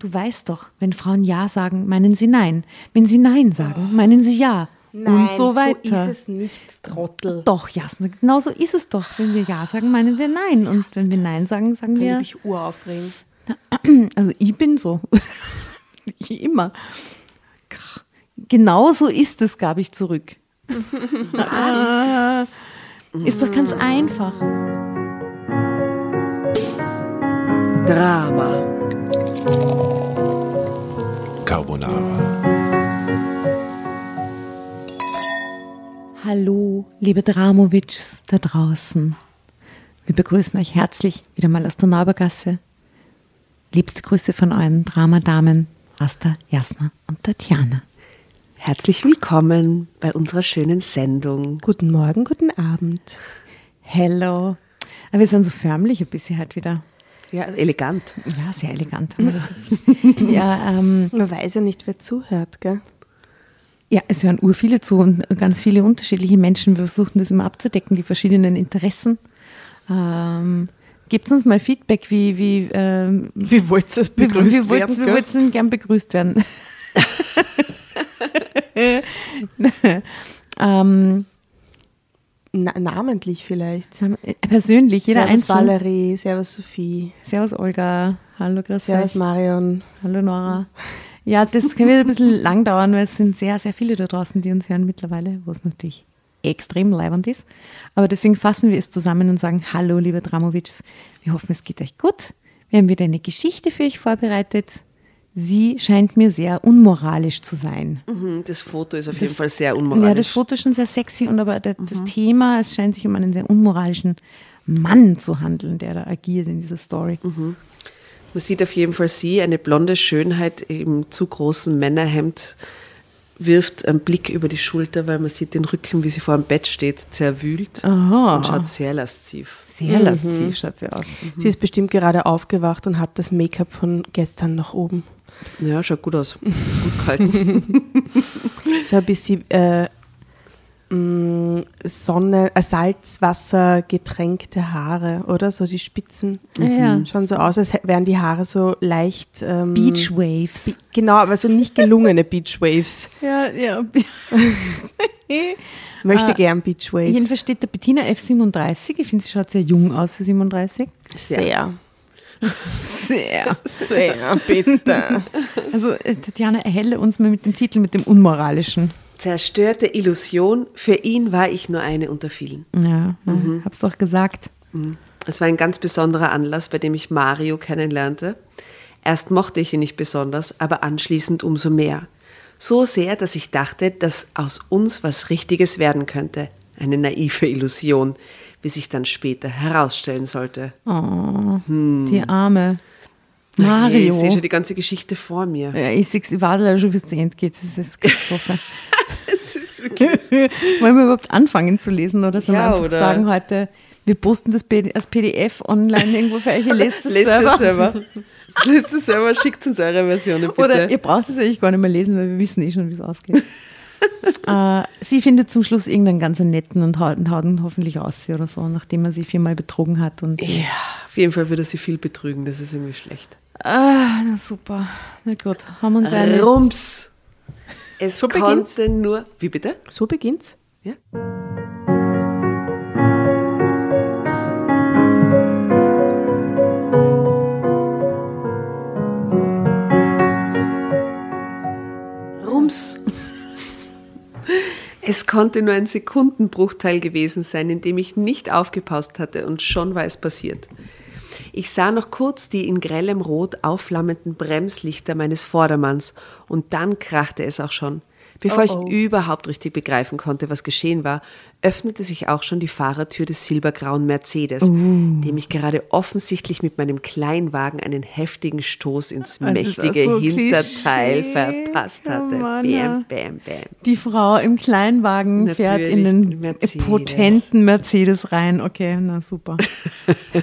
du weißt doch, wenn Frauen Ja sagen, meinen sie Nein. Wenn sie Nein sagen, meinen sie Ja. Nein, und so weiter. so ist es nicht, Trottel. Doch, Jasna, genau so ist es doch. Wenn wir Ja sagen, meinen wir Nein. Und wenn wir Nein sagen, sagen Kann ich wir. mich uraufregen. Also ich bin so. ich immer. Genau so ist es, gab ich zurück. Was? Ist doch ganz einfach. Drama. Carbonara. Hallo, liebe Dramovics da draußen. Wir begrüßen euch herzlich wieder mal aus der Naubergasse. Liebste Grüße von euren Dramadamen Asta, Jasna und Tatjana. Herzlich willkommen bei unserer schönen Sendung. Guten Morgen, guten Abend. Hello. Aber wir sind so förmlich ein bisschen heute wieder. Ja, elegant. Ja, sehr elegant. ja, ähm, Man weiß ja nicht, wer zuhört, gell? ja, es hören ur viele zu und ganz viele unterschiedliche Menschen. Wir versuchen das immer abzudecken, die verschiedenen Interessen. Ähm, Gebt uns mal Feedback, wie, wie, ähm, Wie wollt ihr es wie, begrüßt wie, werden? wollt's- wie wollt's denn gern begrüßt werden? ähm, Na, namentlich vielleicht. persönlich, jeder Servus einzeln. Valerie, Servus Sophie, Servus Olga, hallo Chris. Servus Marion. Hallo Nora. Ja, das kann wieder ein bisschen lang dauern, weil es sind sehr, sehr viele da draußen, die uns hören mittlerweile, wo es natürlich extrem leibend ist. Aber deswegen fassen wir es zusammen und sagen, hallo liebe Dramovics, wir hoffen, es geht euch gut. Wir haben wieder eine Geschichte für euch vorbereitet. Sie scheint mir sehr unmoralisch zu sein. Mhm, Das Foto ist auf jeden Das- Fall sehr Ja, das unmoralisch. Foto ist schon sehr sexy und aber das Thema, es scheint sich um einen sehr unmoralischen Mann zu handeln, der da agiert in dieser Story. Man sieht auf jeden Fall sie, eine blonde Schönheit im zu großen Männerhemd, wirft einen Blick über die Schulter, weil man sieht den Rücken, wie sie vor dem Bett steht, zerwühlt Aha. und schaut sehr lasziv. Sehr lasziv schaut sie aus. Sie ist bestimmt gerade aufgewacht und hat das Make-up von gestern noch oben. Ja, schaut gut aus. Gut gehalten. So ein bisschen äh, mh, Sonne, äh, Salzwasser getränkte Haare, oder? So die Spitzen. Ja, ja. Schauen so aus, als wären die Haare so leicht. Ähm, Beach Waves. Genau, aber so nicht gelungene Beach Waves. Ja, ja. Möchte Ah, gern Beach Waves. Jedenfalls steht der Bettina F37. Ich finde, sie schaut sehr jung aus für 37. sehr. Sehr. Sehr, bitte. Also, äh, Tatjana, erhelle uns mal mit dem Titel, mit dem Unmoralischen. Zerstörte Illusion, für ihn war ich nur eine unter vielen. Ja, mhm. hab's doch gesagt. Es war ein ganz besonderer Anlass, bei dem ich Mario kennenlernte. Erst mochte ich ihn nicht besonders, aber anschließend umso mehr. So sehr, dass ich dachte, dass aus uns was Richtiges werden könnte. Eine naive Illusion, wie sich dann später herausstellen sollte. Die Arme. Ach je, Mario. Ich sehe schon die ganze Geschichte vor mir. Ja, ich, seh's- ich warte leider schon, bis es zu Ende geht. Das ist Katastrophe. Es ist wirklich Wollen wir überhaupt anfangen zu lesen oder sollen Ja, wir einfach oder- sagen heute, wir posten das als PDF online irgendwo für euch, ihr lest es Lest selber. es selber. Lest es selber, schickt uns eure Versionen bitte. Oder ihr braucht es eigentlich gar nicht mehr lesen, weil wir wissen eh schon, wie es ausgeht. äh, sie findet zum Schluss irgendeinen ganz netten und haut, haut ihn hoffentlich aus oder so, nachdem er sie viermal betrogen hat. Und ja, auf jeden Fall würde sie viel betrügen, das ist irgendwie schlecht. ah, na super. Na gut, haben uns eine. Rums. Es So beginnt's. konnte nur. Wie bitte? So beginnt's. Ja? Es konnte nur ein Sekundenbruchteil gewesen sein, in dem ich nicht aufgepasst hatte und schon war es passiert. Ich sah noch kurz die in grellem Rot aufflammenden Bremslichter meines Vordermanns und dann krachte es auch schon. Bevor Oh, oh. ich überhaupt richtig begreifen konnte, was geschehen war, öffnete sich auch schon die Fahrertür des silbergrauen Mercedes, dem ich gerade offensichtlich mit meinem Kleinwagen einen heftigen Stoß ins Das mächtige so Hinterteil Klischee. verpasst hatte. Mann, bam, bam, bam. Die Frau im Kleinwagen fährt in Natürlich, den Mercedes. potenten Mercedes rein. Okay, na super.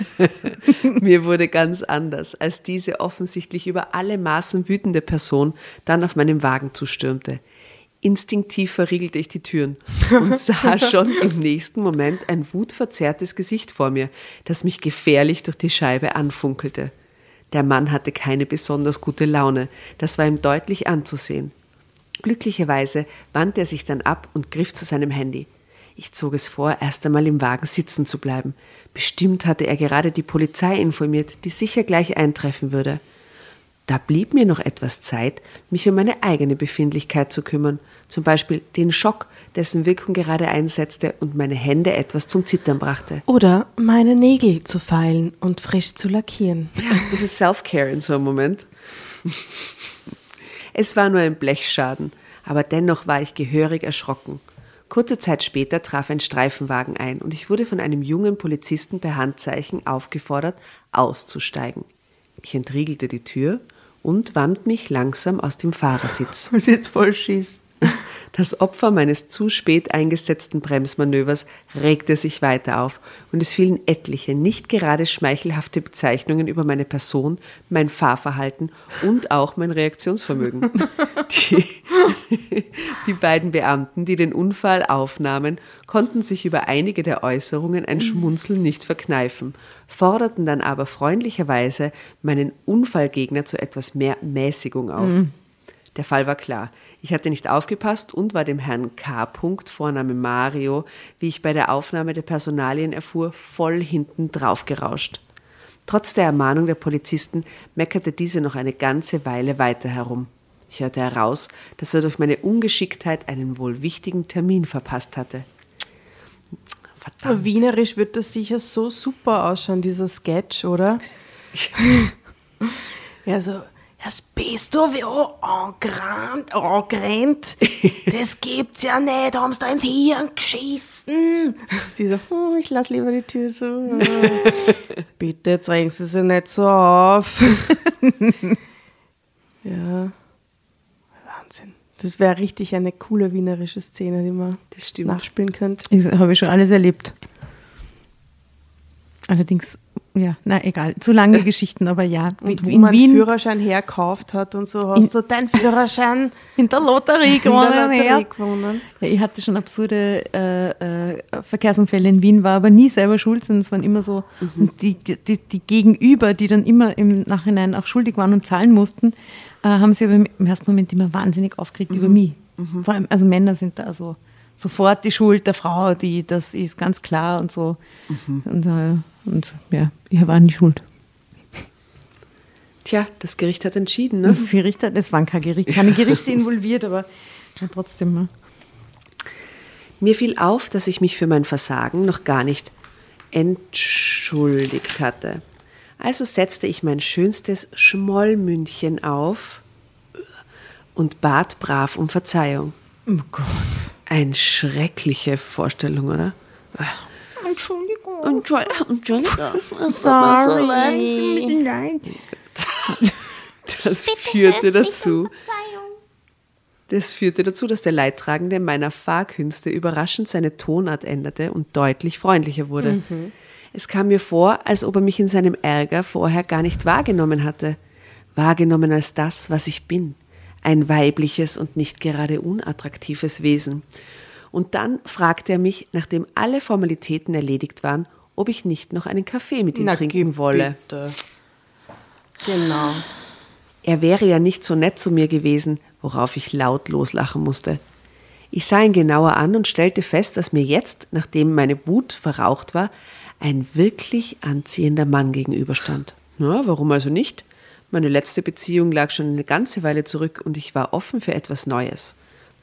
Mir wurde ganz anders, als diese offensichtlich über alle Maßen wütende Person dann auf meinem Wagen zustürmte. Instinktiv verriegelte ich die Türen und sah schon im nächsten Moment ein wutverzerrtes Gesicht vor mir, das mich gefährlich durch die Scheibe anfunkelte. Der Mann hatte keine besonders gute Laune, das war ihm deutlich anzusehen. Glücklicherweise wandte er sich dann ab und griff zu seinem Handy. Ich zog es vor, erst einmal im Wagen sitzen zu bleiben. Bestimmt hatte er gerade die Polizei informiert, die sicher gleich eintreffen würde. Da blieb mir noch etwas Zeit, mich um meine eigene Befindlichkeit zu kümmern, zum Beispiel den Schock, dessen Wirkung gerade einsetzte und meine Hände etwas zum Zittern brachte. Oder meine Nägel zu feilen und frisch zu lackieren. Ja, ein bisschen Self-Care in so einem Moment. Es war nur ein Blechschaden, aber dennoch war ich gehörig erschrocken. Kurze Zeit später traf ein Streifenwagen ein und ich wurde von einem jungen Polizisten per Handzeichen aufgefordert, auszusteigen. Ich entriegelte die Tür und wand mich langsam aus dem Fahrersitz. Das ist jetzt voll schiss. Das Opfer meines zu spät eingesetzten Bremsmanövers regte sich weiter auf und es fielen etliche nicht gerade schmeichelhafte Bezeichnungen über meine Person, mein Fahrverhalten und auch mein Reaktionsvermögen. Die, die beiden Beamten, die den Unfall aufnahmen, konnten sich über einige der Äußerungen ein Schmunzeln nicht verkneifen, forderten dann aber freundlicherweise meinen Unfallgegner zu etwas mehr Mäßigung auf. Der Fall war klar. Ich hatte nicht aufgepasst und war dem Herrn K. Punkt, Vorname Mario, wie ich bei der Aufnahme der Personalien erfuhr, voll hinten drauf gerauscht. Trotz der Ermahnung der Polizisten meckerte diese noch eine ganze Weile weiter herum. Ich hörte heraus, dass er durch meine Ungeschicktheit einen wohl wichtigen Termin verpasst hatte. Aber Wienerisch wird das sicher so super ausschauen, dieser Sketch, oder? ja, so, das bist du wie angerannt, angerannt. Das gibt's ja nicht, haben sie da ins Hirn geschissen. Sie so, oh, ich lass lieber die Tür zu. Bitte, jetzt regen Sie sich nicht so auf. ja, Wahnsinn. Das wäre richtig eine coole wienerische Szene, die man nachspielen könnte. Das habe ich schon alles erlebt. Allerdings, ja, na egal, zu lange Geschichten, aber ja. Und wo in man Wien, Führerschein herkauft hat und so, hast du deinen Führerschein in der Lotterie in der gewonnen. Lotterie ja. gewonnen. Ja, ich hatte schon absurde äh, äh, Verkehrsunfälle in Wien, war aber nie selber schuld, sondern es waren immer so und die, die, die Gegenüber, die dann immer im Nachhinein auch schuldig waren und zahlen mussten, äh, haben sie aber im, ersten Moment immer wahnsinnig aufgeregt über mich. Vor allem, also Männer sind da so sofort die Schuld der Frau, die das ist ganz klar und so. Und, äh, und ja, ich war nie schuld. Tja, das Gericht hat entschieden, ne? Das Gericht, hat- es waren keine Gerichte, keine Gerichte involviert, aber ja, trotzdem. Ne? Mir fiel auf, dass ich mich für mein Versagen noch gar nicht entschuldigt hatte. Also setzte ich mein schönstes Schmollmündchen auf und bat brav um Verzeihung. Oh Gott. Eine schreckliche Vorstellung, oder? Entschuldigung. Entschuldigung. Sorry. Das führte dazu. Das führte dazu, dass der Leidtragende meiner Fahrkünste überraschend seine Tonart änderte und deutlich freundlicher wurde. Es kam mir vor, als ob er mich in seinem Ärger vorher gar nicht wahrgenommen hatte. Wahrgenommen als das, was ich bin. Ein weibliches und nicht gerade unattraktives Wesen. Und dann fragte er mich, nachdem alle Formalitäten erledigt waren, ob ich nicht noch einen Kaffee mit ihm Na, trinken wolle. bitte. Genau. Er wäre ja nicht so nett zu mir gewesen, worauf ich laut loslachen musste. Ich sah ihn genauer an und stellte fest, dass mir jetzt, nachdem meine Wut verraucht war, ein wirklich anziehender Mann gegenüberstand. Na, warum also nicht? Meine letzte Beziehung lag schon eine ganze Weile zurück und ich war offen für etwas Neues.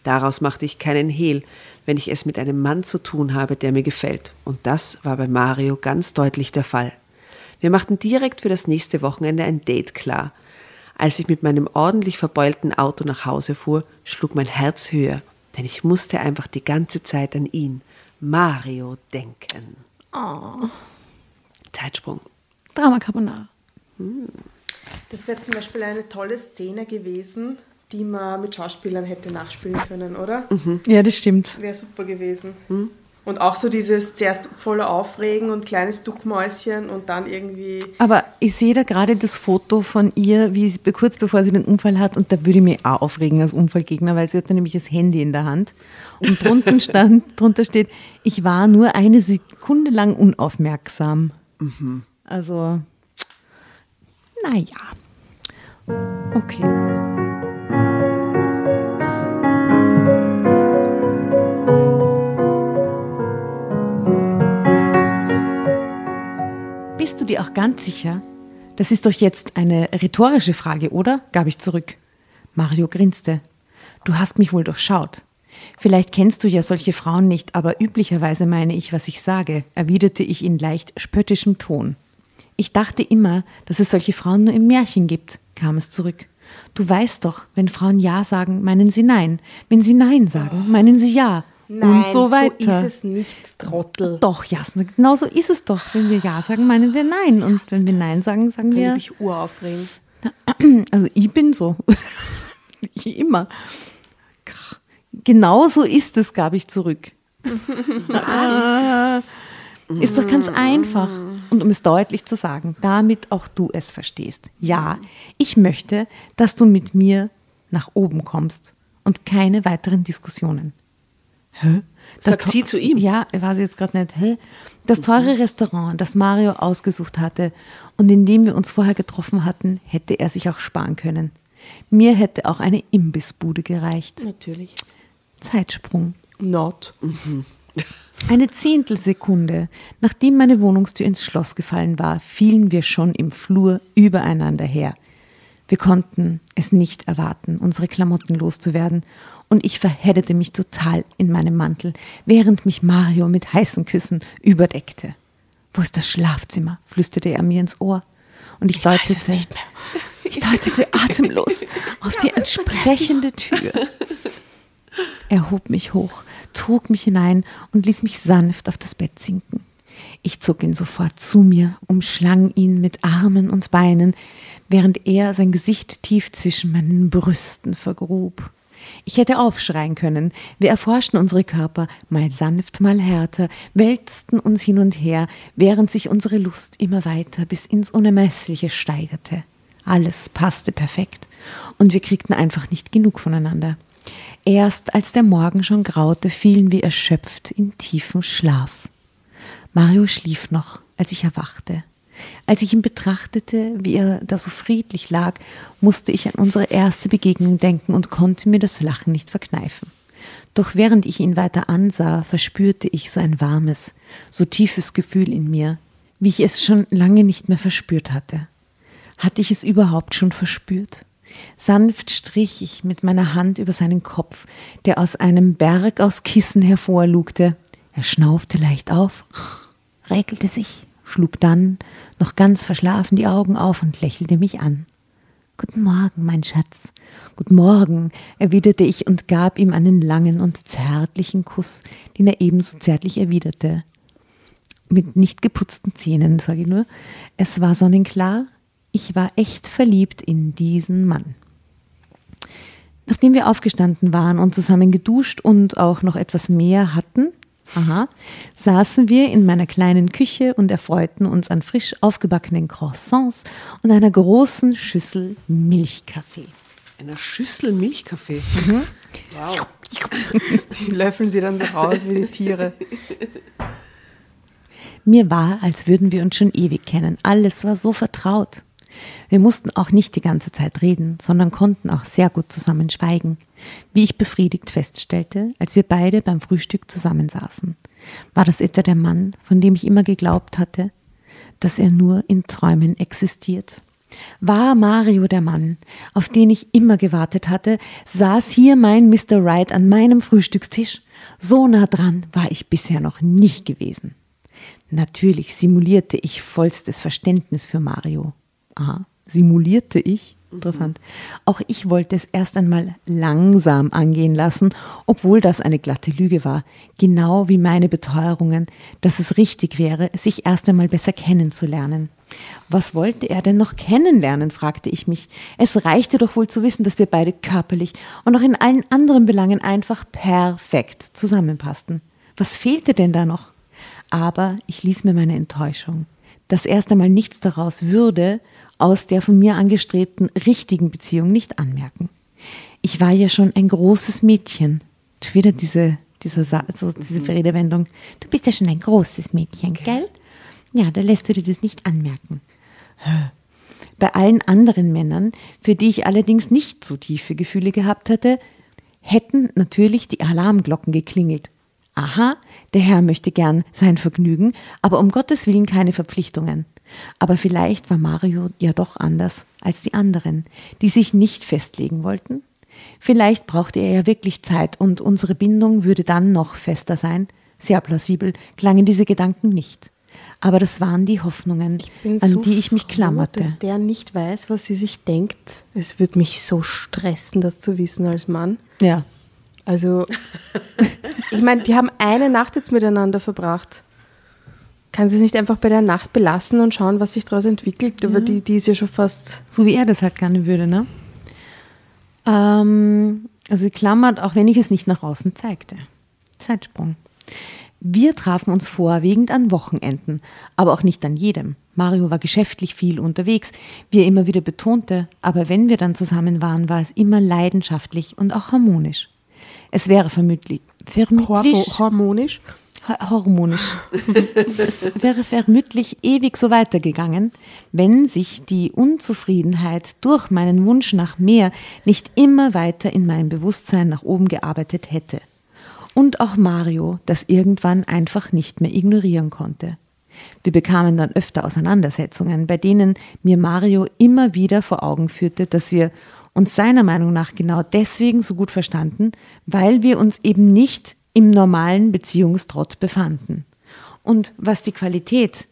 Daraus machte ich keinen Hehl, wenn ich es mit einem Mann zu tun habe, der mir gefällt. Und das war bei Mario ganz deutlich der Fall. Wir machten direkt für das nächste Wochenende ein Date klar. Als ich mit meinem ordentlich verbeulten Auto nach Hause fuhr, schlug mein Herz höher, denn ich musste einfach die ganze Zeit an ihn, Mario, denken. Zeitsprung. Drama Carbonara. Das wäre zum Beispiel eine tolle Szene gewesen, die man mit Schauspielern hätte nachspielen können, oder? Ja, das stimmt. Wäre super gewesen. Und auch so dieses zuerst voller Aufregen und kleines Duckmäuschen und dann irgendwie. Aber ich sehe da gerade das Foto von ihr, wie sie, kurz bevor sie den Unfall hat, und da würde ich mich auch aufregen als Unfallgegner, weil sie hat dann nämlich das Handy in der Hand. Und drunten stand, drunter steht, ich war nur eine Sekunde lang unaufmerksam. Also, naja. Okay. Bist du dir auch ganz sicher? Das ist doch jetzt eine rhetorische Frage, oder? gab ich zurück. Mario grinste. Du hast mich wohl durchschaut. Vielleicht kennst du ja solche Frauen nicht, aber üblicherweise meine ich, was ich sage, erwiderte ich in leicht spöttischem Ton. Ich dachte immer, dass es solche Frauen nur im Märchen gibt, kam es zurück. Du weißt doch, wenn Frauen Ja sagen, meinen sie Nein. Wenn sie Nein sagen, meinen sie Ja. Nein, und so weiter. so ist es nicht, Trottel. Doch, Jasna, genau so ist es doch. Wenn wir Ja sagen, meinen wir Nein. Und wenn wir Nein sagen, sagen Kann ich wir. mich uraufregen. Also ich bin so. Ich Immer. Genau so ist es, gab ich zurück. Was? Ist doch ganz einfach. Und um es deutlich zu sagen, damit auch du es verstehst. Ja, ich möchte, dass du mit mir nach oben kommst und keine weiteren Diskussionen. Hä? Sagt to- sie zu ihm? Ja, ich weiß jetzt gerade nicht. Hä? Das teure Restaurant, das Mario ausgesucht hatte und in dem wir uns vorher getroffen hatten, hätte er sich auch sparen können. Mir hätte auch eine Imbissbude gereicht. Natürlich. Zeitsprung. Not. Eine Zehntelsekunde, nachdem meine Wohnungstür ins Schloss gefallen war, fielen wir schon im Flur übereinander her. Wir konnten es nicht erwarten, unsere Klamotten loszuwerden, und ich verheddete mich total in meinem Mantel, während mich Mario mit heißen Küssen überdeckte. Wo ist das Schlafzimmer? flüsterte er mir ins Ohr. Und ich, deutete, ich deutete atemlos auf die entsprechende Tür. Er hob mich hoch, trug mich hinein und ließ mich sanft auf das Bett sinken. Ich zog ihn sofort zu mir, umschlang ihn mit Armen und Beinen, während er sein Gesicht tief zwischen meinen Brüsten vergrub. Ich hätte aufschreien können. Wir erforschten unsere Körper, mal sanft, mal härter, wälzten uns hin und her, während sich unsere Lust immer weiter bis ins Unermessliche steigerte. Alles passte perfekt und wir kriegten einfach nicht genug voneinander. Erst als der Morgen schon graute, fielen wir erschöpft in tiefen Schlaf. Mario schlief noch, als ich erwachte. Als ich ihn betrachtete, wie er da so friedlich lag, musste ich an unsere erste Begegnung denken und konnte mir das Lachen nicht verkneifen. Doch während ich ihn weiter ansah, verspürte ich so ein warmes, so tiefes Gefühl in mir, wie ich es schon lange nicht mehr verspürt hatte. Hatte ich es überhaupt schon verspürt? Sanft strich ich mit meiner Hand über seinen Kopf, der aus einem Berg aus Kissen hervorlugte. Er schnaufte leicht auf, regelte sich, schlug dann, noch ganz verschlafen, die Augen auf und lächelte mich an. Guten Morgen, mein Schatz. Guten Morgen, erwiderte ich und gab ihm einen langen und zärtlichen Kuss, den er ebenso zärtlich erwiderte. Mit nicht geputzten Zähnen, sage ich nur. Es war sonnenklar, ich war echt verliebt in diesen Mann. Nachdem wir aufgestanden waren und zusammen geduscht und auch noch etwas mehr hatten, aha, saßen wir in meiner kleinen Küche und erfreuten uns an frisch aufgebackenen Croissants und einer großen Schüssel Milchkaffee. Einer Schüssel Milchkaffee. Wow. Die löffeln sie dann so raus wie die Tiere. Mir war, als würden wir uns schon ewig kennen. Alles war so vertraut. Wir mussten auch nicht die ganze Zeit reden, sondern konnten auch sehr gut zusammen schweigen, wie ich befriedigt feststellte, als wir beide beim Frühstück zusammensaßen. War das etwa der Mann, von dem ich immer geglaubt hatte, dass er nur in Träumen existiert? War Mario der Mann, auf den ich immer gewartet hatte, saß hier mein Mr. Right an meinem Frühstückstisch? So nah dran war ich bisher noch nicht gewesen. Natürlich simulierte ich vollstes Verständnis für Mario. Aha, simulierte ich? Interessant. Auch ich wollte es erst einmal langsam angehen lassen, obwohl das eine glatte Lüge war. Genau wie meine Beteuerungen, dass es richtig wäre, sich erst einmal besser kennenzulernen. Was wollte er denn noch kennenlernen, fragte ich mich. Es reichte doch wohl zu wissen, dass wir beide körperlich und auch in allen anderen Belangen einfach perfekt zusammenpassten. Was fehlte denn da noch? Aber ich ließ mir meine Enttäuschung, dass erst einmal nichts daraus würde, aus der von mir angestrebten richtigen Beziehung nicht anmerken. Ich war ja schon ein großes Mädchen. Schon Wieder diese, dieser, Sa- so diese Redewendung. Du bist ja schon ein großes Mädchen, gell? Ja, da lässt du dir das nicht anmerken. Bei allen anderen Männern, für die ich allerdings nicht so tiefe Gefühle gehabt hatte, hätten natürlich die Alarmglocken geklingelt. Aha, der Herr möchte gern sein Vergnügen, aber um Gottes Willen keine Verpflichtungen. Aber vielleicht war Mario ja doch anders als die anderen, die sich nicht festlegen wollten. Vielleicht brauchte er ja wirklich Zeit und unsere Bindung würde dann noch fester sein. Sehr plausibel klangen diese Gedanken nicht. Aber das waren die Hoffnungen, an so die ich mich froh, klammerte. Dass der nicht weiß, was sie sich denkt. Es würde mich so stressen, das zu wissen als Mann. Ja, Also, ich meine, die haben eine Nacht jetzt miteinander verbracht. Kann sie es nicht einfach bei der Nacht belassen und schauen, was sich daraus entwickelt? Aber die, die ist ja schon fast. so wie er das halt gerne würde, ne? Ähm, also sie klammert, auch wenn ich es nicht nach außen zeigte. Zeitsprung. Wir trafen uns vorwiegend an Wochenenden, aber auch nicht an jedem. Mario war geschäftlich viel unterwegs, wie er immer wieder betonte, aber wenn wir dann zusammen waren, war es immer leidenschaftlich und auch harmonisch. Es wäre vermutlich, vermutlich Hormo harmonisch. Ho- hormonisch. es wäre vermutlich ewig so weitergegangen, wenn sich die Unzufriedenheit durch meinen Wunsch nach mehr nicht immer weiter in meinem Bewusstsein nach oben gearbeitet hätte. Und auch Mario das irgendwann einfach nicht mehr ignorieren konnte. Wir bekamen dann öfter Auseinandersetzungen, bei denen mir Mario immer wieder vor Augen führte, dass wir uns seiner Meinung nach genau deswegen so gut verstanden, weil wir uns eben nicht im normalen Beziehungstrott befanden. Und was die Qualität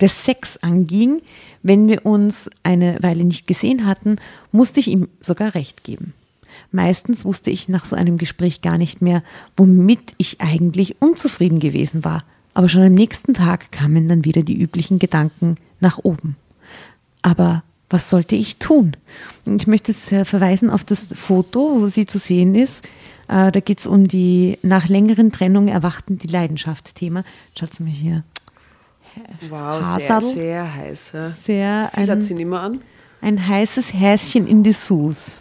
des Sex anging, wenn wir uns eine Weile nicht gesehen hatten, musste ich ihm sogar recht geben. Meistens wusste ich nach so einem Gespräch gar nicht mehr, womit ich eigentlich unzufrieden gewesen war. Aber schon am nächsten Tag kamen dann wieder die üblichen Gedanken nach oben. Aber was sollte ich tun? Und ich möchte es, äh, verweisen auf das Foto, wo sie zu sehen ist. Äh, da geht es um die nach längeren Trennung erwachten die Leidenschaft-Thema. Schaut mal hier. Wow, sehr, Hasadl. sehr heiß. Ja. Sehr Viel hat sie ein, nicht mehr an. ein heißes Häschen in Dessous.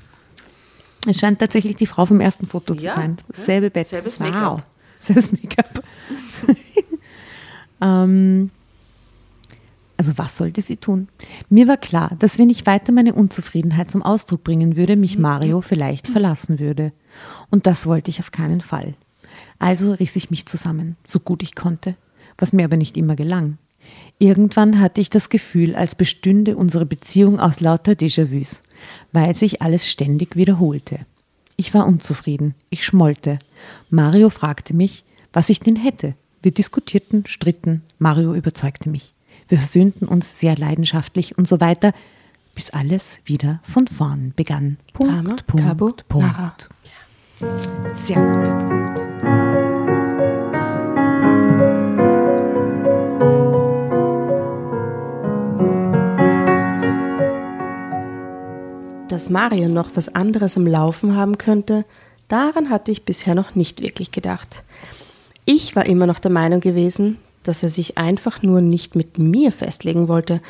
Es scheint tatsächlich die Frau vom ersten Foto zu Ja, sein. ja. Selbe Bett. Selbes wow. Make-up. Selbes Make-up. ähm, also was sollte sie tun? Mir war klar, dass wenn ich weiter meine Unzufriedenheit zum Ausdruck bringen würde, mich Mario vielleicht verlassen würde. Und das wollte ich auf keinen Fall. Also riss ich mich zusammen, so gut ich konnte, was mir aber nicht immer gelang. Irgendwann hatte ich das Gefühl, als bestünde unsere Beziehung aus lauter Déjà-vus, weil sich alles ständig wiederholte. Ich war unzufrieden, ich schmollte. Mario fragte mich, was ich denn hätte. Wir diskutierten, stritten, Mario überzeugte mich. Wir versöhnten uns sehr leidenschaftlich und so weiter, bis alles wieder von vorn begann. Punkt, Drama, Punkt, Cabo, Punkt. Nara. Sehr guter Punkt. Dass Mario noch was anderes am Laufen haben könnte, daran hatte ich bisher noch nicht wirklich gedacht. Ich war immer noch der Meinung gewesen, dass er sich einfach nur nicht mit mir festlegen wollte.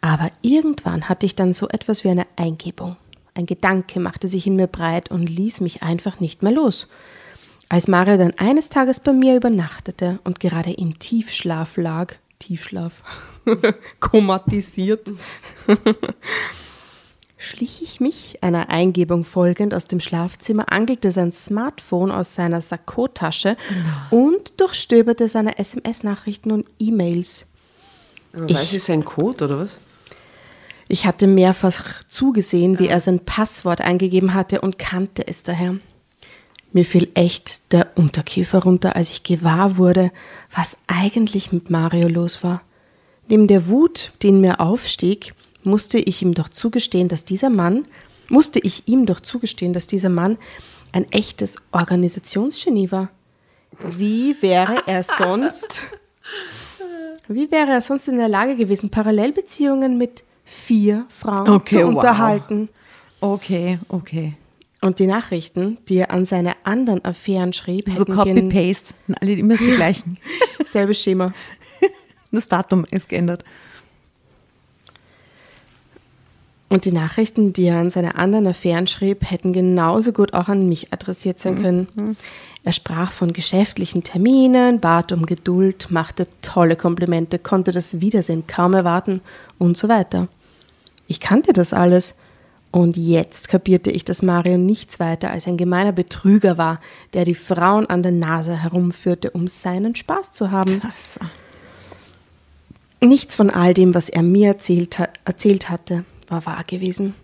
Aber irgendwann hatte ich dann so etwas wie eine Eingebung. Ein Gedanke machte sich in mir breit und ließ mich einfach nicht mehr los. Als Mario dann eines Tages bei mir übernachtete und gerade im Tiefschlaf lag, Tiefschlaf, komatisiert, schlich ich mich, einer Eingebung folgend, aus dem Schlafzimmer, angelte sein Smartphone aus seiner Sakkotasche und durchstöberte seine SMS-Nachrichten und E-Mails. Ich- weiß sie sein Code oder was? Ich hatte mehrfach zugesehen, wie er sein Passwort eingegeben hatte und kannte es daher. Mir fiel echt der Unterkiefer runter, als ich gewahr wurde, was eigentlich mit Mario los war. Neben der Wut, die in mir aufstieg, musste ich ihm doch zugestehen, dass dieser Mann, musste ich ihm doch zugestehen, dass dieser Mann ein echtes Organisationsgenie war. Wie wäre er sonst, wie wäre er sonst in der Lage gewesen, Parallelbeziehungen mit vier Frauen Okay, zu wow. unterhalten? Okay, okay. Und die Nachrichten, die er an seine anderen Affären schrieb, So Copy-Paste, alle immer die gleichen. selbes Schema. Das Datum ist geändert. Und die Nachrichten, die er an seine anderen Affären schrieb, hätten genauso gut auch an mich adressiert sein können. Er sprach von geschäftlichen Terminen, bat um Geduld, machte tolle Komplimente, konnte das Wiedersehen kaum erwarten und so weiter. Ich kannte das alles. Und jetzt kapierte ich, dass Mario nichts weiter als ein gemeiner Betrüger war, der die Frauen an der Nase herumführte, um seinen Spaß zu haben. Das, Nichts von all dem, was er mir erzählt, ha- erzählt hatte, war wahr gewesen.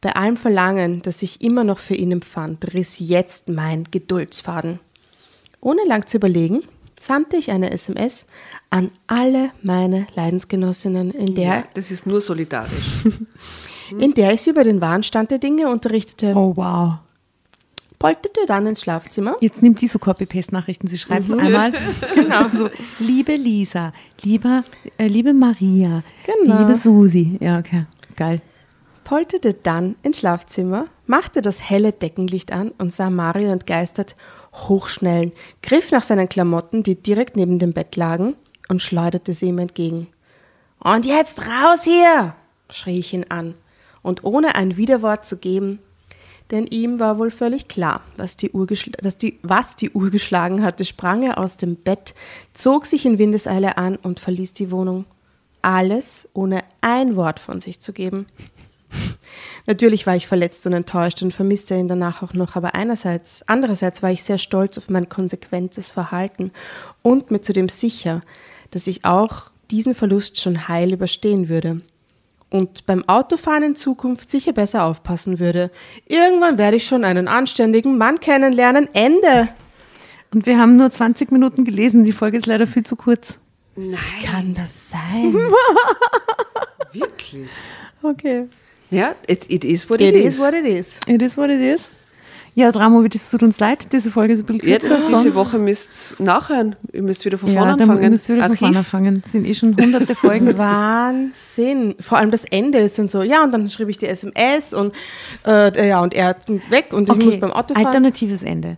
Bei allem Verlangen, das ich immer noch für ihn empfand, riss jetzt mein Geduldsfaden. Ohne lang zu überlegen, sandte ich eine SMS an alle meine Leidensgenossinnen, in der, Ja, das ist nur solidarisch. in der ich sie über den wahren Stand der Dinge unterrichtete, oh wow. polterte dann ins Schlafzimmer. Jetzt nimmt sie so Copy-Paste-Nachrichten. Sie schreibt es einmal. genau. So, liebe Lisa, lieber, äh, liebe Maria, Genau. liebe Susi. Ja, okay. Geil. polterte dann ins Schlafzimmer, machte das helle Deckenlicht an und sah Mario entgeistert hochschnellen, griff nach seinen Klamotten, die direkt neben dem Bett lagen, und schleuderte sie ihm entgegen. Und jetzt raus hier! schrie ich ihn an, und ohne ein Widerwort zu geben, denn ihm war wohl völlig klar, was die, Uhr dass die, was die Uhr geschlagen hatte, sprang er aus dem Bett, zog sich in Windeseile an und verließ die Wohnung. Alles ohne ein Wort von sich zu geben. Natürlich war ich verletzt und enttäuscht und vermisste ihn danach auch noch, aber einerseits, andererseits war ich sehr stolz auf mein konsequentes Verhalten und mir zudem sicher, dass ich auch diesen Verlust schon heil überstehen würde und beim Autofahren in Zukunft sicher besser aufpassen würde. Irgendwann werde ich schon einen anständigen Mann kennenlernen. Ende. Und wir haben nur 20 Minuten gelesen. Die Folge ist leider viel zu kurz. Nein, Kann das sein? wirklich. Okay. Ja, it, it is what It it, is what it is. It is what it is. Ja, Dramovic, es tut uns leid. Diese Folge ist ein bisschen Ja, kürzer. sonst- diese Woche müsst ihr nachhören. Ihr müsst wieder von vorne ja, dann anfangen. müsst ihr wieder von vorne anfangen. Es sind eh schon hunderte Folgen. Wahnsinn. Vor allem das Ende ist dann so, ja, und dann schrieb ich die SMS und, äh, ja, und er weg und ich muss beim Auto fahren. alternatives Ende.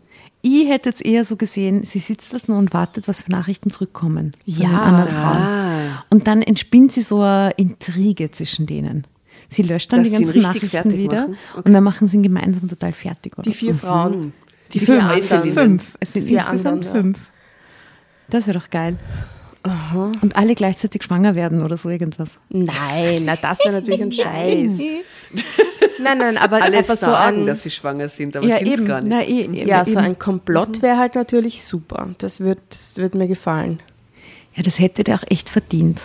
Ich hätte jetzt eher so gesehen, sie sitzt das nur und wartet, was für Nachrichten zurückkommen. Ja. den anderen Frauen. Und dann entspinnt sie so eine Intrige zwischen denen. Sie löscht dann Dass die ganzen Nachrichten wieder. Okay. und dann machen sie ihn gemeinsam total fertig. Die vier so. Frauen. Die Die fünf. vier anderen. fünf. Es sind Vier insgesamt anderen, ja. fünf. Das wäre doch geil. Und alle gleichzeitig schwanger werden oder so irgendwas. Nein, na, das wäre natürlich ein Scheiß. Nein, nein, aber, Alle aber so sagen, ein, dass sie schwanger sind, aber ja, sind es gar nicht. Na, eh, eben, ja, so eben. ein Komplott wäre halt natürlich super. Das wird, das wird mir gefallen. ja, das hätte der auch echt verdient.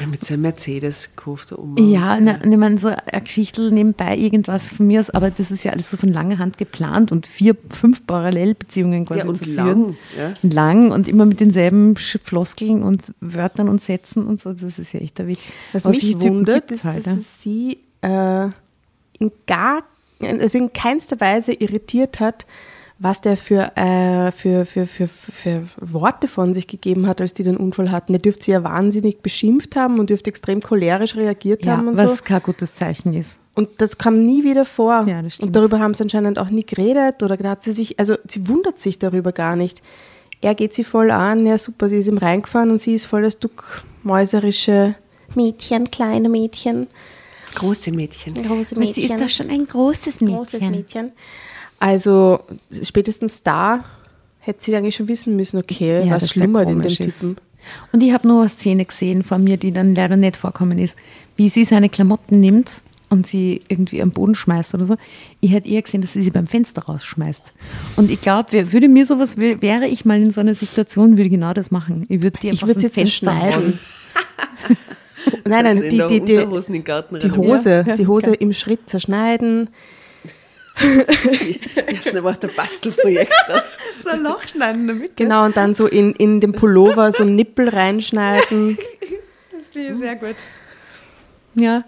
Ja, mit seinem Mercedes kauft er um. Ja, na, ich meine, so eine Geschichte nebenbei, irgendwas von mir aus, aber das ist ja alles so von langer Hand geplant und vier, fünf Parallelbeziehungen quasi Ja, und zu führen. lang, ja. Lang und immer mit denselben Floskeln und Wörtern und Sätzen und so, das ist ja echt der Witz. Was Aber mich wundert, ist, halt, dass ja. sie äh, in gar, also in keinster Weise irritiert hat, was der für, äh, für, für, für, für Worte von sich gegeben hat, als die den Unfall hatten. Der dürfte sie ja wahnsinnig beschimpft haben und dürfte extrem cholerisch reagiert ja, haben und was so. kein gutes Zeichen ist. Und das kam nie wieder vor. Ja, das stimmt. und darüber haben sie anscheinend auch nie geredet oder hat sie sich, also sie wundert sich darüber gar nicht. Er geht sie voll an, ja super, sie ist ihm reingefahren und sie ist voll das duckmäuserische Mädchen, kleine Mädchen, Große Mädchen. große Aber Sie ist doch schon ein großes Mädchen. großes Mädchen. Also spätestens da hätte sie eigentlich schon wissen müssen, okay, Ja, was schlummert in dem. Typen. Und ich habe nur eine Szene gesehen von mir, die dann leider nicht vorkommen ist, wie sie seine Klamotten nimmt und sie irgendwie am Boden schmeißt oder so. Ich hätte eher gesehen, dass sie sie beim Fenster rausschmeißt. Und ich glaube, würde mir sowas, wär- wäre ich mal in so einer Situation, würde ich genau das machen. Ich würde die Ich einfach würde aus sie dem Fenster hauen. nein, nein, in die, der die, die, Unterhosen in den Garten die. Hose, die Hose im Schritt zerschneiden. Erst macht der Bastelprojekt raus. So ein Loch schneiden damit. Genau, und dann so in, in den Pullover so einen Nippel reinschneiden. Das finde ich sehr gut. Ja,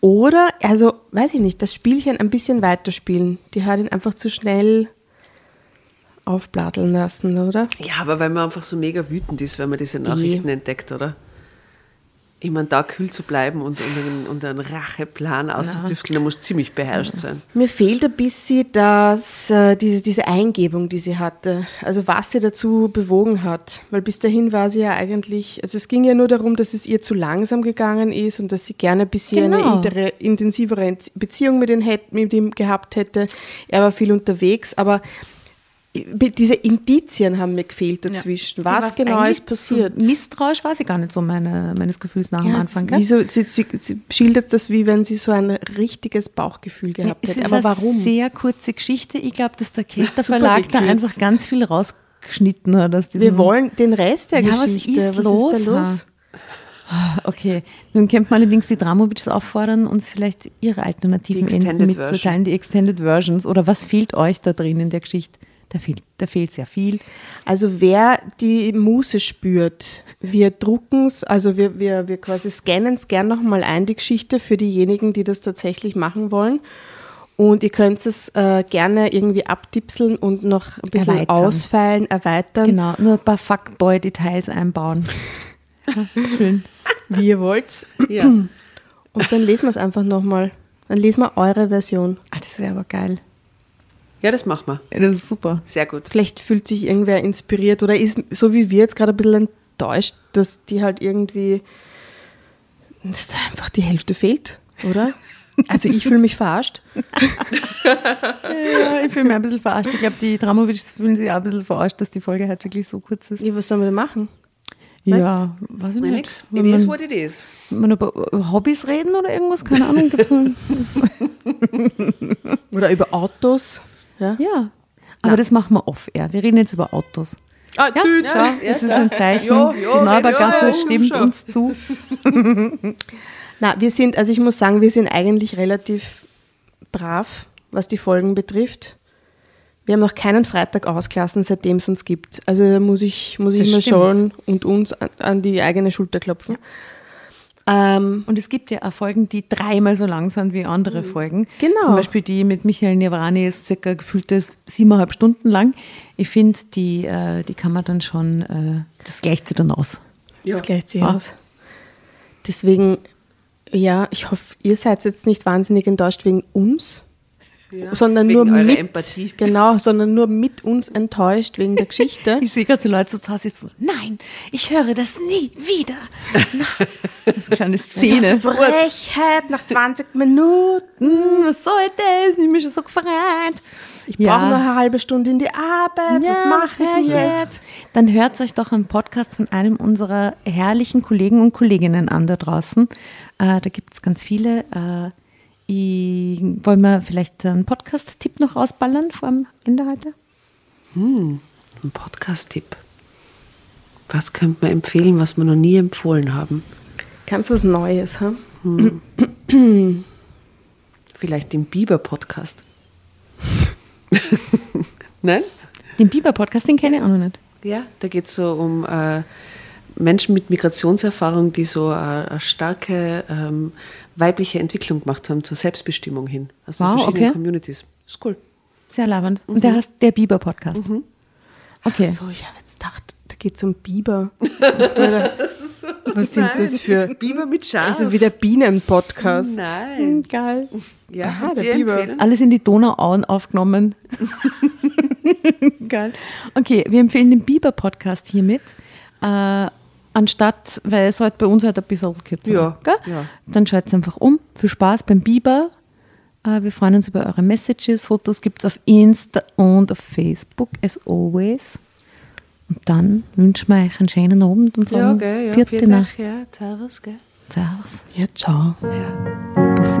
Oder, also, weiß ich nicht, das Spielchen ein bisschen weiterspielen. Die hat ihn einfach zu schnell aufbladeln lassen, oder? Ja, aber weil man einfach so mega wütend ist, wenn man diese Nachrichten entdeckt, oder? Ich meine, da kühl zu bleiben und, und, einen, und einen Racheplan auszutüfteln, da muss ziemlich beherrscht sein. Mir fehlt ein bisschen das, äh, diese, diese Eingebung, die sie hatte. Also was sie dazu bewogen hat. Weil bis dahin war sie ja eigentlich, also es ging ja nur darum, dass es ihr zu langsam gegangen ist und dass sie gerne ein bisschen Genau. eine intensivere Beziehung mit, ihm hätt- mit ihm gehabt hätte. Er war viel unterwegs, aber diese Indizien haben mir gefehlt dazwischen. War Was genau ist passiert? So misstrauisch war sie gar nicht so meine, meines Gefühls nach am Ja, Anfang. es- gell? so, sie, sie, sie schildert das, wie wenn sie so ein richtiges Bauchgefühl gehabt es hätte. ist Aber eine warum? sehr kurze Geschichte. Ich glaube, dass der Kelter Verlag da einfach ganz viel rausgeschnitten hat aus Wir wollen den Rest der Ja, was Geschichte. ist was los, ist da los? Okay, nun könnte man allerdings die Dramovics auffordern, uns vielleicht ihre alternativen Enden mitzuteilen, die Extended Versions. Oder was fehlt euch da drin in der Geschichte? Da fehlt, da fehlt sehr viel. Also wer die Muße spürt, wir drucken es, also wir, wir, wir quasi scannen es gern nochmal ein, die Geschichte für diejenigen, die das tatsächlich machen wollen. Und ihr könnt es äh, gerne irgendwie abtipseln und noch ein bisschen Erweitern. ausfeilen, erweitern, Genau, nur ein paar Fuckboy-Details einbauen. Schön. wie ihr wollt. Ja. Und dann lesen wir es einfach nochmal. Dann lesen wir eure Version. Ah, das wäre aber geil. Ja, das machen wir. Das ist super. Sehr gut. Vielleicht fühlt sich irgendwer inspiriert oder ist so wie wir jetzt gerade ein bisschen enttäuscht, dass die halt irgendwie, dass da einfach die Hälfte fehlt, oder? Also ich fühle mich verarscht. Ja, ich fühle mich ein bisschen verarscht. Ich glaube, die Dramovics fühlen sich auch ein bisschen verarscht, dass die Folge halt wirklich so kurz ist. Ja, was sollen wir denn machen? Weißt Ja, weiß ich nicht. nix. It is man, what it is. man über Hobbys reden oder irgendwas, keine Ahnung. Oder über Autos. Ja. ja, aber das machen wir off-air. Wir reden jetzt über Autos. Ah, Ja, schau, das ist ein Zeichen. Ja, ja, die Neubergasse ja, ja, stimmt uns zu. Na, wir sind, also ich muss sagen, wir sind eigentlich relativ brav, was die Folgen betrifft. Wir haben noch keinen Freitag ausgelassen, seitdem es uns gibt. Also muss ich, muss ich Das mir stimmt. schon und uns an, an die eigene Schulter klopfen. Ähm, Und es gibt ja auch Folgen, die dreimal so lang sind wie andere Folgen. Genau. Zum Beispiel die mit Michael Nevrani ist circa gefühlte siebeneinhalb Stunden lang. Ich finde, die, äh, die kann man dann schon, äh, das gleicht sich dann aus. Das gleicht sich Ja. aus. Deswegen, ja, ich hoffe, ihr seid jetzt nicht wahnsinnig enttäuscht wegen uns, sondern Wegen nur mit, Empathie. genau, sondern nur mit uns enttäuscht wegen der Geschichte. Ich sehe gerade so Leute so zu Hause sitzen, so, nein, ich höre das nie wieder. Das ist eine kleine Szene. Frechheit nach 20 Minuten. Was soll das? Ich bin schon so gefreut. Ich brauche noch eine halbe Stunde in die Arbeit. Was mache ich denn jetzt? Dann hört euch doch einen Podcast von einem unserer herrlichen Kollegen und Kolleginnen an da draußen. Äh, da gibt es ganz viele. Äh, ich, wollen wir vielleicht einen Podcast-Tipp noch rausballern vor dem Ende heute? Ein Podcast-Tipp. Was könnte man empfehlen, was wir noch nie empfohlen haben? Ganz was Neues, ha? Vielleicht den Biber-Podcast. Nein? Den Biber-Podcast, den kenne ich auch noch nicht. Ja, da geht es so um äh, Menschen mit Migrationserfahrung, die so äh, eine starke ähm, weibliche Entwicklung gemacht haben zur Selbstbestimmung hin. Also Wow, verschiedene okay. Communities. Ist cool. Sehr labernd. Und der heißt der Biber-Podcast. Okay. So, ich habe jetzt gedacht, da geht es um Biber. was sind das für. Biber mit Schaf. Also wie der Bienen-Podcast. Nein. Hm, Geil. Ja, Aha, der Biber. empfehlen? Alles in die Donauauen aufgenommen. Geil. Okay, wir empfehlen den Biber-Podcast hiermit. Äh, anstatt, weil es heute bei uns halt ein bisschen kürzer Ja, ja. Dann schaut es einfach um. Viel Spaß beim Biber. Äh, wir freuen uns über eure Messages. Fotos gibt es auf Insta und auf Facebook, as always. Und dann wünschen wir euch einen schönen Abend und Ja, sagen gell, ja. vierte Nacht. Ja, Servus, gell. Servus. Ja, ciao. Bussi